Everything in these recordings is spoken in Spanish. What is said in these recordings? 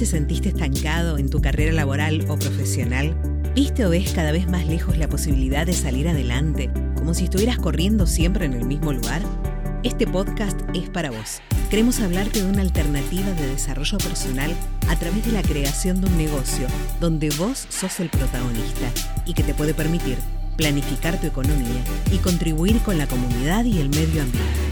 te sentiste estancado en tu carrera laboral o profesional? ¿Viste o ves cada vez más lejos la posibilidad de salir adelante, como si estuvieras corriendo siempre en el mismo lugar? Este podcast es para vos. Queremos hablarte de una alternativa de desarrollo personal a través de la creación de un negocio donde vos sos el protagonista y que te puede permitir planificar tu economía y contribuir con la comunidad y el medio ambiente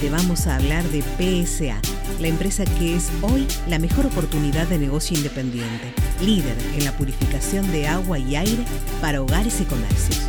te vamos a hablar de PSA, la empresa que es hoy la mejor oportunidad de negocio independiente, líder en la purificación de agua y aire para hogares y comercios.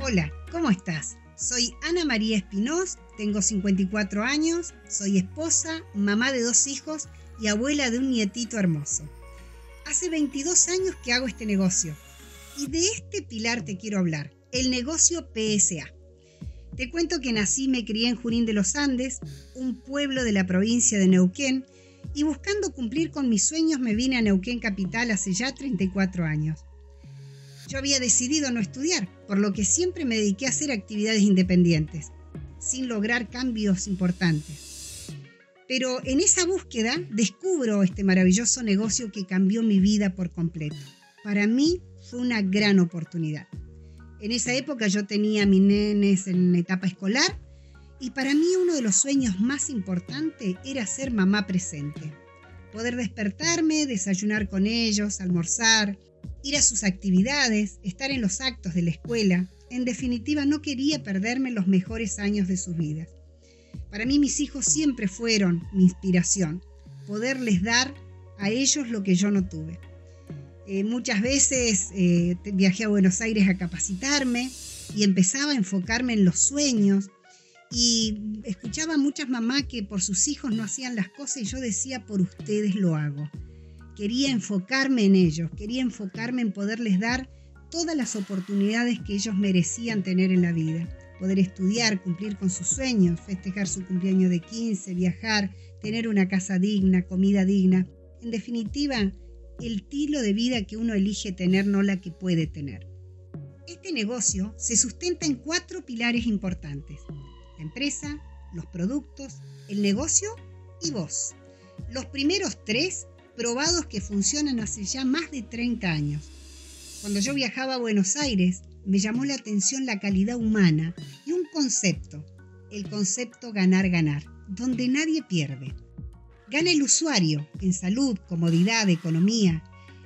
Hola, ¿cómo estás? Soy Ana María Espinós, tengo 54 años, soy esposa, mamá de dos hijos y abuela de un nietito hermoso. Hace 22 años que hago este negocio y de este pilar te quiero hablar el negocio PSA. Te cuento que nací y me crié en Junín de los Andes, un pueblo de la provincia de Neuquén, y buscando cumplir con mis sueños me vine a Neuquén Capital hace ya 34 años. Yo había decidido no estudiar, por lo que siempre me dediqué a hacer actividades independientes, sin lograr cambios importantes. Pero en esa búsqueda descubro este maravilloso negocio que cambió mi vida por completo. Para mí fue una gran oportunidad. En esa época yo tenía a mis nenes en etapa escolar y para mí uno de los sueños más importantes era ser mamá presente. Poder despertarme, desayunar con ellos, almorzar, ir a sus actividades, estar en los actos de la escuela. En definitiva, no quería perderme los mejores años de sus vidas. Para mí mis hijos siempre fueron mi inspiración, poderles dar a ellos lo que yo no tuve. Eh, muchas veces eh, viajé a Buenos Aires a capacitarme y empezaba a enfocarme en los sueños y escuchaba a muchas mamás que por sus hijos no hacían las cosas y yo decía, por ustedes lo hago. Quería enfocarme en ellos, quería enfocarme en poderles dar todas las oportunidades que ellos merecían tener en la vida. Poder estudiar, cumplir con sus sueños, festejar su cumpleaños de 15, viajar, tener una casa digna, comida digna. En definitiva, el estilo de vida que uno elige tener, no la que puede tener. Este negocio se sustenta en cuatro pilares importantes. La empresa, los productos, el negocio y vos. Los primeros tres probados que funcionan hace ya más de 30 años. Cuando yo viajaba a Buenos Aires, me llamó la atención la calidad humana y un concepto, el concepto ganar-ganar, donde nadie pierde. Gana el usuario en salud, comodidad, economía,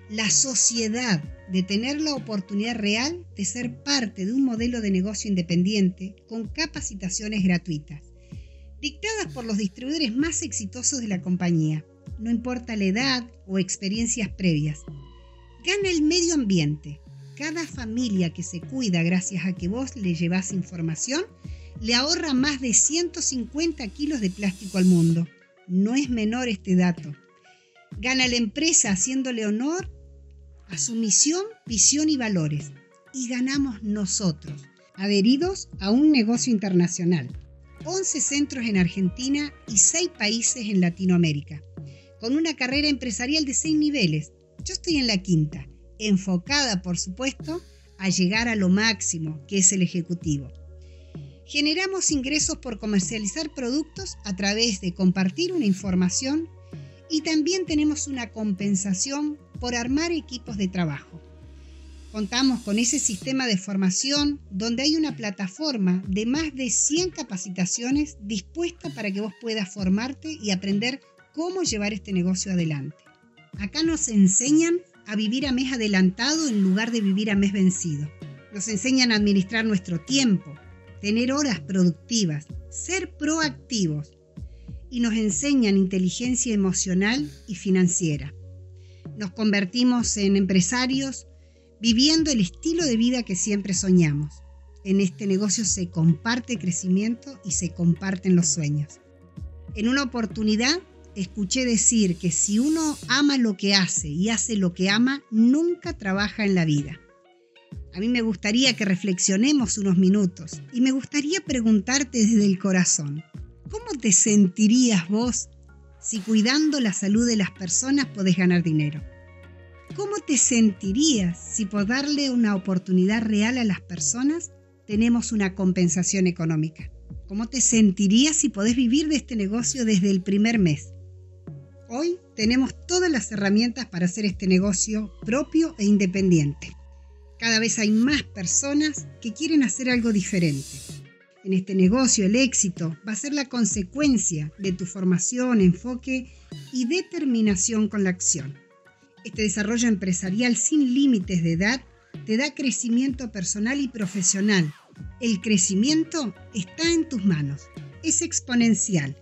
la sociedad de tener la oportunidad real de ser parte de un modelo de negocio independiente con capacitaciones gratuitas, dictadas por los distribuidores más exitosos de la compañía, no importa la edad o experiencias previas. Gana el medio ambiente. Cada familia que se cuida gracias a que vos le llevas información, le ahorra más de 150 kilos de plástico al mundo. No es menor este dato. Gana la empresa haciéndole honor a su misión, visión y valores. Y ganamos nosotros, adheridos a un negocio internacional. 11 centros en Argentina y 6 países en Latinoamérica. Con una carrera empresarial de 6 niveles. Yo estoy en la quinta, enfocada, por supuesto, a llegar a lo máximo, que es el ejecutivo. Generamos ingresos por comercializar productos a través de compartir una información y también tenemos una compensación por armar equipos de trabajo. Contamos con ese sistema de formación donde hay una plataforma de más de 100 capacitaciones dispuesta para que vos puedas formarte y aprender cómo llevar este negocio adelante. Acá nos enseñan a vivir a mes adelantado en lugar de vivir a mes vencido. Nos enseñan a administrar nuestro tiempo, tener horas productivas, ser proactivos y nos enseñan inteligencia emocional y financiera. Nos convertimos en empresarios viviendo el estilo de vida que siempre soñamos. En este negocio se comparte crecimiento y se comparten los sueños. En una oportunidad escuché decir que si uno ama lo que hace y hace lo que ama, nunca trabaja en la vida. A mí me gustaría que reflexionemos unos minutos y me gustaría preguntarte desde el corazón, ¿cómo te sentirías vos si cuidando la salud de las personas podés ganar dinero? ¿Cómo te sentirías si por darle una oportunidad real a las personas tenemos una compensación económica? ¿Cómo te sentirías si podés vivir de este negocio desde el primer mes? Hoy tenemos todas las herramientas para hacer este negocio propio e independiente. Cada vez hay más personas que quieren hacer algo diferente. En este negocio el éxito va a ser la consecuencia de tu formación, enfoque y determinación con la acción. Este desarrollo empresarial sin límites de edad te da crecimiento personal y profesional. El crecimiento está en tus manos. Es exponencial.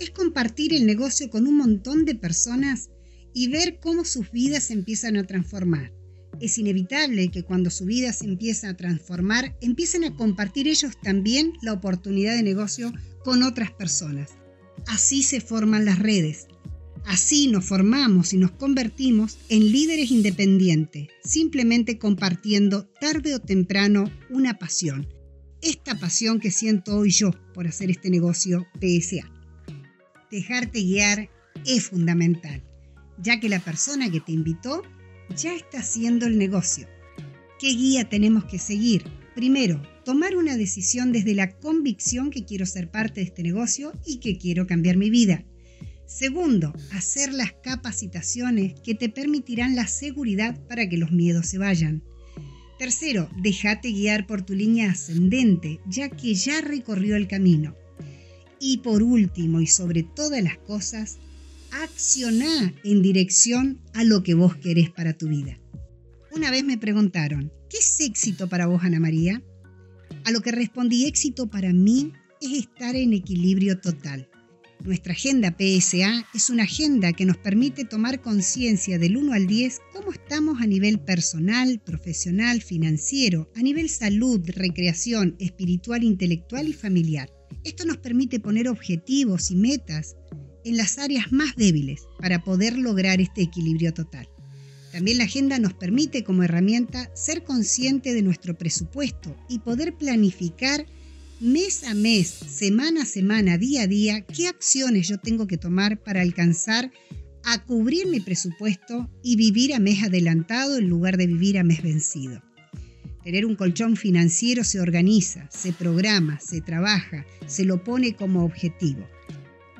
Es compartir el negocio con un montón de personas y ver cómo sus vidas empiezan a transformar es inevitable que cuando su vida se empieza a transformar, empiecen a compartir ellos también la oportunidad de negocio con otras personas. Así se forman las redes. Así nos formamos y nos convertimos en líderes independientes, simplemente compartiendo tarde o temprano una pasión. Esta pasión que siento hoy yo por hacer este negocio PSA. Dejarte guiar es fundamental, ya que la persona que te invitó ya está haciendo el negocio. ¿Qué guía tenemos que seguir? Primero, tomar una decisión desde la convicción que quiero ser parte de este negocio y que quiero cambiar mi vida. Segundo, hacer las capacitaciones que te permitirán la seguridad para que los miedos se vayan. Tercero, déjate guiar por tu línea ascendente, ya que ya recorrió el camino. Y por último, y sobre todas las cosas, accioná en dirección a lo que vos querés para tu vida. Una vez me preguntaron, ¿qué es éxito para vos, Ana María? A lo que respondí, éxito para mí es estar en equilibrio total. Nuestra agenda PSA es una agenda que nos permite tomar conciencia del 1 al 10 cómo estamos a nivel personal, profesional, financiero, a nivel salud, recreación, espiritual, intelectual y familiar. Esto nos permite poner objetivos y metas en las áreas más débiles para poder lograr este equilibrio total. También la agenda nos permite como herramienta ser consciente de nuestro presupuesto y poder planificar mes a mes, semana a semana, día a día, qué acciones yo tengo que tomar para alcanzar a cubrir mi presupuesto y vivir a mes adelantado en lugar de vivir a mes vencido. Tener un colchón financiero se organiza, se programa, se trabaja, se lo pone como objetivo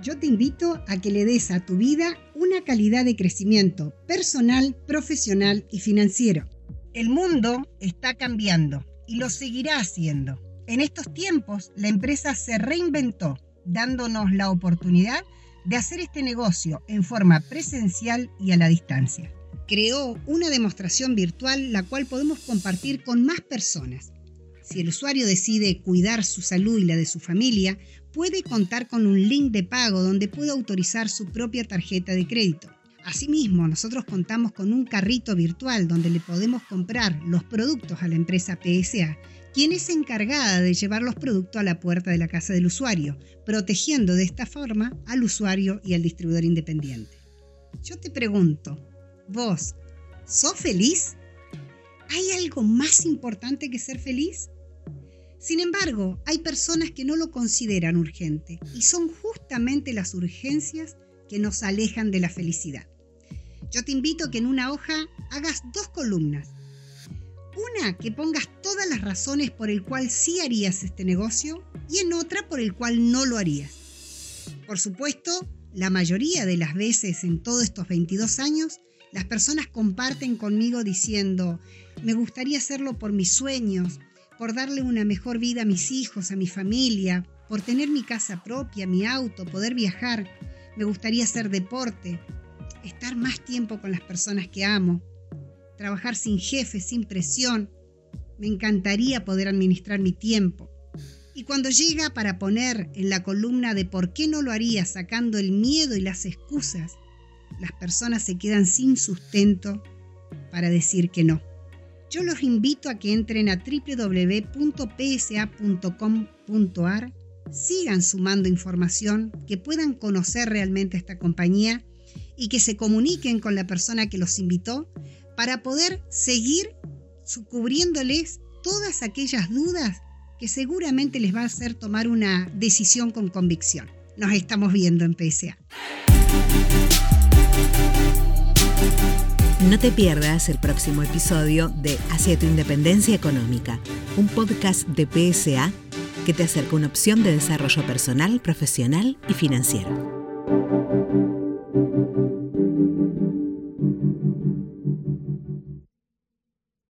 yo te invito a que le des a tu vida una calidad de crecimiento personal, profesional y financiero. El mundo está cambiando y lo seguirá haciendo. En estos tiempos, la empresa se reinventó, dándonos la oportunidad de hacer este negocio en forma presencial y a la distancia. Creó una demostración virtual la cual podemos compartir con más personas. Si el usuario decide cuidar su salud y la de su familia, puede contar con un link de pago donde puede autorizar su propia tarjeta de crédito. Asimismo, nosotros contamos con un carrito virtual donde le podemos comprar los productos a la empresa PSA, quien es encargada de llevar los productos a la puerta de la casa del usuario, protegiendo de esta forma al usuario y al distribuidor independiente. Yo te pregunto, vos, ¿sos feliz? ¿Hay algo más importante que ser feliz? Sin embargo, hay personas que no lo consideran urgente y son justamente las urgencias que nos alejan de la felicidad. Yo te invito a que en una hoja hagas dos columnas. Una que pongas todas las razones por el cual sí harías este negocio y en otra por el cual no lo harías. Por supuesto, la mayoría de las veces en todos estos 22 años, las personas comparten conmigo diciendo, me gustaría hacerlo por mis sueños, por darle una mejor vida a mis hijos, a mi familia, por tener mi casa propia, mi auto, poder viajar. Me gustaría hacer deporte, estar más tiempo con las personas que amo, trabajar sin jefe, sin presión. Me encantaría poder administrar mi tiempo. Y cuando llega para poner en la columna de por qué no lo haría sacando el miedo y las excusas, las personas se quedan sin sustento para decir que no yo los invito a que entren a www.psa.com.ar, sigan sumando información, que puedan conocer realmente esta compañía y que se comuniquen con la persona que los invitó para poder seguir cubriéndoles todas aquellas dudas que seguramente les va a hacer tomar una decisión con convicción. Nos estamos viendo en PSA. No te pierdas el próximo episodio de Hacia tu Independencia Económica, un podcast de PSA que te acerca una opción de desarrollo personal, profesional y financiero.